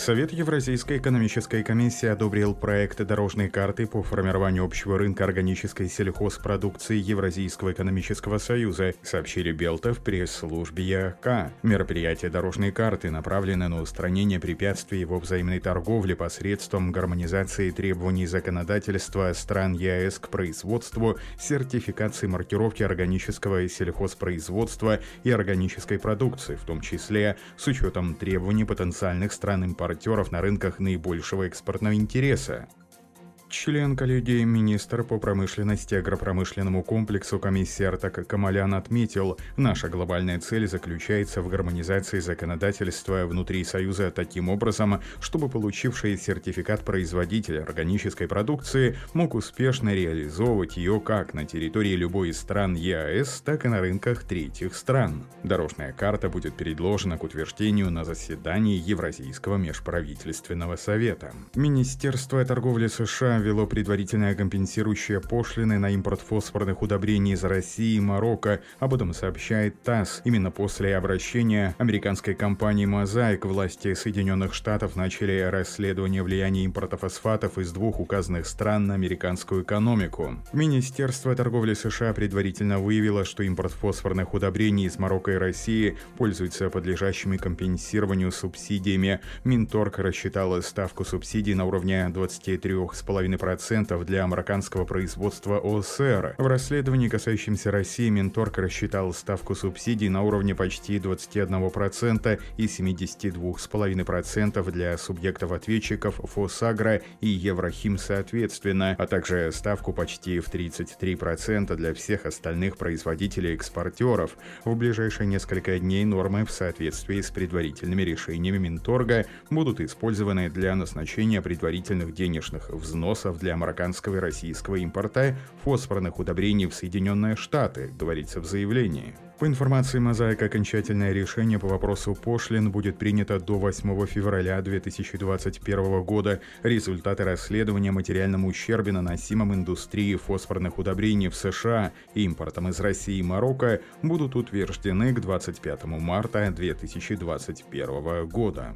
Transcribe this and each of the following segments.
Совет Евразийской экономической комиссии одобрил проект дорожной карты по формированию общего рынка органической сельхозпродукции Евразийского экономического союза, сообщили Белта в пресс-службе ЯК. Мероприятие дорожной карты направлено на устранение препятствий во взаимной торговле посредством гармонизации требований законодательства стран ЕАЭС к производству, сертификации маркировки органического сельхозпроизводства и органической продукции, в том числе с учетом требований потенциальных стран импорта импортеров на рынках наибольшего экспортного интереса. Член коллегии министр по промышленности агропромышленному комплексу комиссии Артак Камалян отметил, наша глобальная цель заключается в гармонизации законодательства внутри Союза таким образом, чтобы получивший сертификат производитель органической продукции мог успешно реализовывать ее как на территории любой из стран ЕАЭС, так и на рынках третьих стран. Дорожная карта будет предложена к утверждению на заседании Евразийского межправительственного совета. Министерство торговли США ввело предварительное компенсирующее пошлины на импорт фосфорных удобрений из России и Марокко. Об этом сообщает ТАСС. Именно после обращения американской компании «Мозаик» власти Соединенных Штатов начали расследование влияния импорта фосфатов из двух указанных стран на американскую экономику. Министерство торговли США предварительно выявило, что импорт фосфорных удобрений из Марокко и России пользуется подлежащими компенсированию субсидиями. Минторг рассчитала ставку субсидий на уровне 23,5 2,5% для американского производства ОСР. В расследовании, касающемся России, Минторг рассчитал ставку субсидий на уровне почти 21% и 72,5% для субъектов-ответчиков ФОСАГРО и Еврохим соответственно, а также ставку почти в 33% для всех остальных производителей-экспортеров. В ближайшие несколько дней нормы в соответствии с предварительными решениями Минторга будут использованы для назначения предварительных денежных взносов вопросов для американского и российского импорта фосфорных удобрений в Соединенные Штаты, говорится в заявлении. По информации Мозаик, окончательное решение по вопросу пошлин будет принято до 8 февраля 2021 года. Результаты расследования материальном ущербе, наносимом индустрии фосфорных удобрений в США импортом из России и Марокко, будут утверждены к 25 марта 2021 года.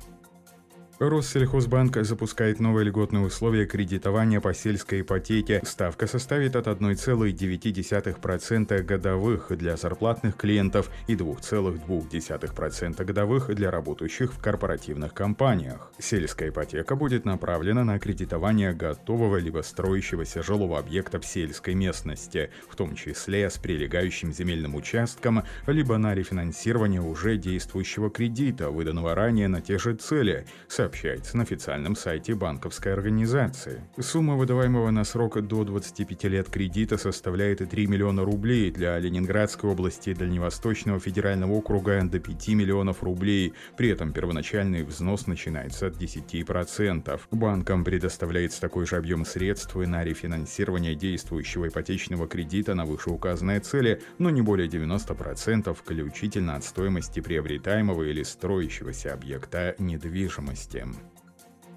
Россельхозбанк запускает новые льготные условия кредитования по сельской ипотеке. Ставка составит от 1,9% годовых для зарплатных клиентов и 2,2% годовых для работающих в корпоративных компаниях. Сельская ипотека будет направлена на кредитование готового либо строящегося жилого объекта в сельской местности, в том числе с прилегающим земельным участком, либо на рефинансирование уже действующего кредита, выданного ранее на те же цели – сообщается на официальном сайте банковской организации. Сумма выдаваемого на срок до 25 лет кредита составляет 3 миллиона рублей для Ленинградской области и Дальневосточного федерального округа до 5 миллионов рублей. При этом первоначальный взнос начинается от 10%. Банкам предоставляется такой же объем средств и на рефинансирование действующего ипотечного кредита на вышеуказанные цели, но не более 90% включительно от стоимости приобретаемого или строящегося объекта недвижимости событием.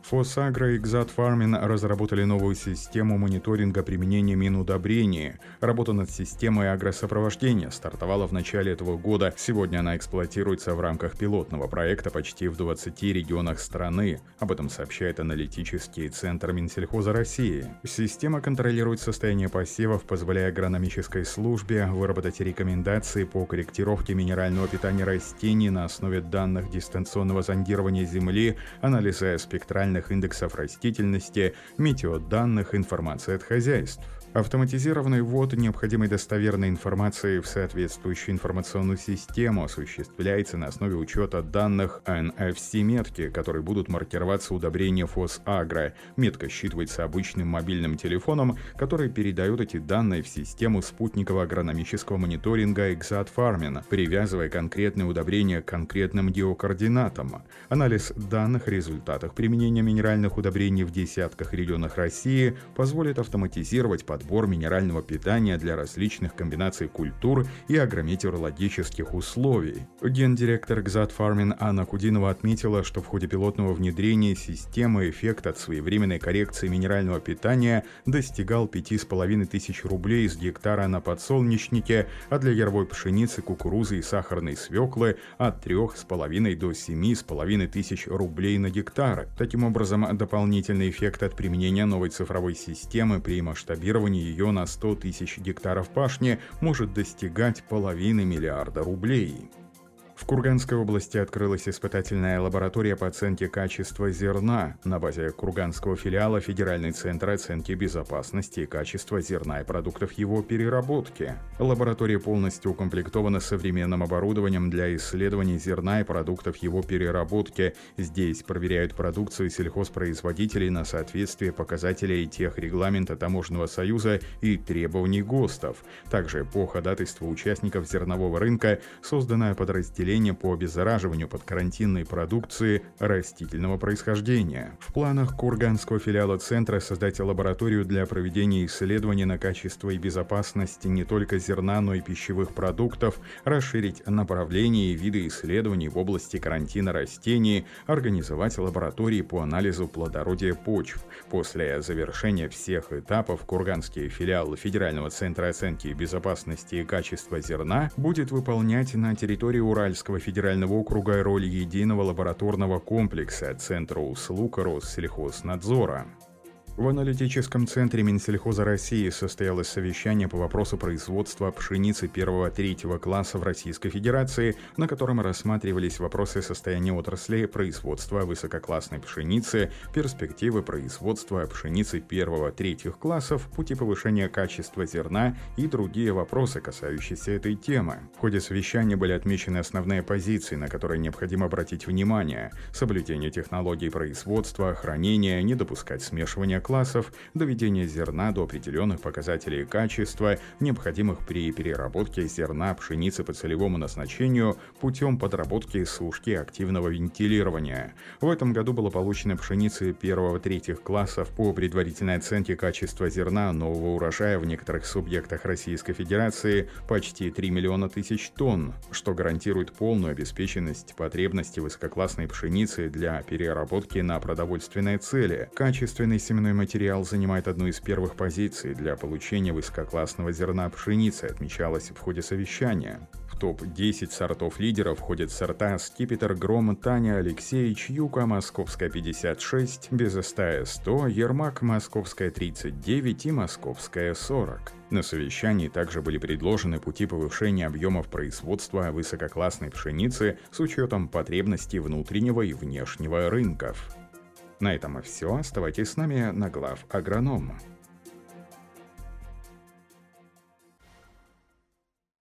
Фосагро и Xat Farming разработали новую систему мониторинга применения минудобрений. Работа над системой агросопровождения стартовала в начале этого года. Сегодня она эксплуатируется в рамках пилотного проекта почти в 20 регионах страны. Об этом сообщает аналитический центр Минсельхоза России. Система контролирует состояние посевов, позволяя агрономической службе выработать рекомендации по корректировке минерального питания растений на основе данных дистанционного зондирования земли, анализа спектральных специальных индексов растительности, метеоданных, информации от хозяйств. Автоматизированный ввод необходимой достоверной информации в соответствующую информационную систему осуществляется на основе учета данных NFC-метки, которые будут маркироваться удобрения ФОС-Агро. Метка считывается обычным мобильным телефоном, который передает эти данные в систему спутникового агрономического мониторинга Exat Farming, привязывая конкретные удобрения к конкретным геокоординатам. Анализ данных о результатах применения минеральных удобрений в десятках регионах России позволит автоматизировать подбор сбор минерального питания для различных комбинаций культур и агрометеорологических условий. Гендиректор Гзат Фармин Анна Кудинова отметила, что в ходе пилотного внедрения системы эффект от своевременной коррекции минерального питания достигал 5,5 тысяч рублей с гектара на подсолнечнике, а для яровой пшеницы, кукурузы и сахарной свеклы от 3,5 до 7,5 тысяч рублей на гектар. Таким образом, дополнительный эффект от применения новой цифровой системы при масштабировании ее на 100 тысяч гектаров пашни может достигать половины миллиарда рублей. В Курганской области открылась испытательная лаборатория по оценке качества зерна на базе Курганского филиала Федеральный центр оценки безопасности и качества зерна и продуктов его переработки. Лаборатория полностью укомплектована современным оборудованием для исследований зерна и продуктов его переработки. Здесь проверяют продукцию сельхозпроизводителей на соответствие показателей тех регламента Таможенного союза и требований ГОСТов. Также по ходатайству участников зернового рынка созданное подразделение отделение по обеззараживанию подкарантинной продукции растительного происхождения. В планах Курганского филиала центра создать лабораторию для проведения исследований на качество и безопасность не только зерна, но и пищевых продуктов, расширить направления и виды исследований в области карантина растений, организовать лаборатории по анализу плодородия почв. После завершения всех этапов Курганский филиал Федерального центра оценки безопасности и качества зерна будет выполнять на территории Уральского Уральского федерального округа роль единого лабораторного комплекса Центра услуг Россельхознадзора. В аналитическом центре Минсельхоза России состоялось совещание по вопросу производства пшеницы первого-третьего класса в Российской Федерации, на котором рассматривались вопросы состояния отрасли, производства высококлассной пшеницы, перспективы производства пшеницы первого-третьих классов, пути повышения качества зерна и другие вопросы, касающиеся этой темы. В ходе совещания были отмечены основные позиции, на которые необходимо обратить внимание. Соблюдение технологий производства, хранения, не допускать смешивания классов, доведение зерна до определенных показателей качества, необходимых при переработке зерна пшеницы по целевому назначению путем подработки сушки активного вентилирования. В этом году было получено пшеницы первого-третьих классов по предварительной оценке качества зерна нового урожая в некоторых субъектах Российской Федерации почти 3 миллиона тысяч тонн, что гарантирует полную обеспеченность потребности высококлассной пшеницы для переработки на продовольственные цели. Качественный семенной материал занимает одну из первых позиций для получения высококлассного зерна пшеницы, отмечалось в ходе совещания. В топ-10 сортов лидеров входят сорта Скипетр, Гром, Таня, Алексеевич, Юка, Московская 56, Безостая 100, Ермак, Московская 39 и Московская 40. На совещании также были предложены пути повышения объемов производства высококлассной пшеницы с учетом потребностей внутреннего и внешнего рынков. На этом и все. Оставайтесь с нами на глав агронома.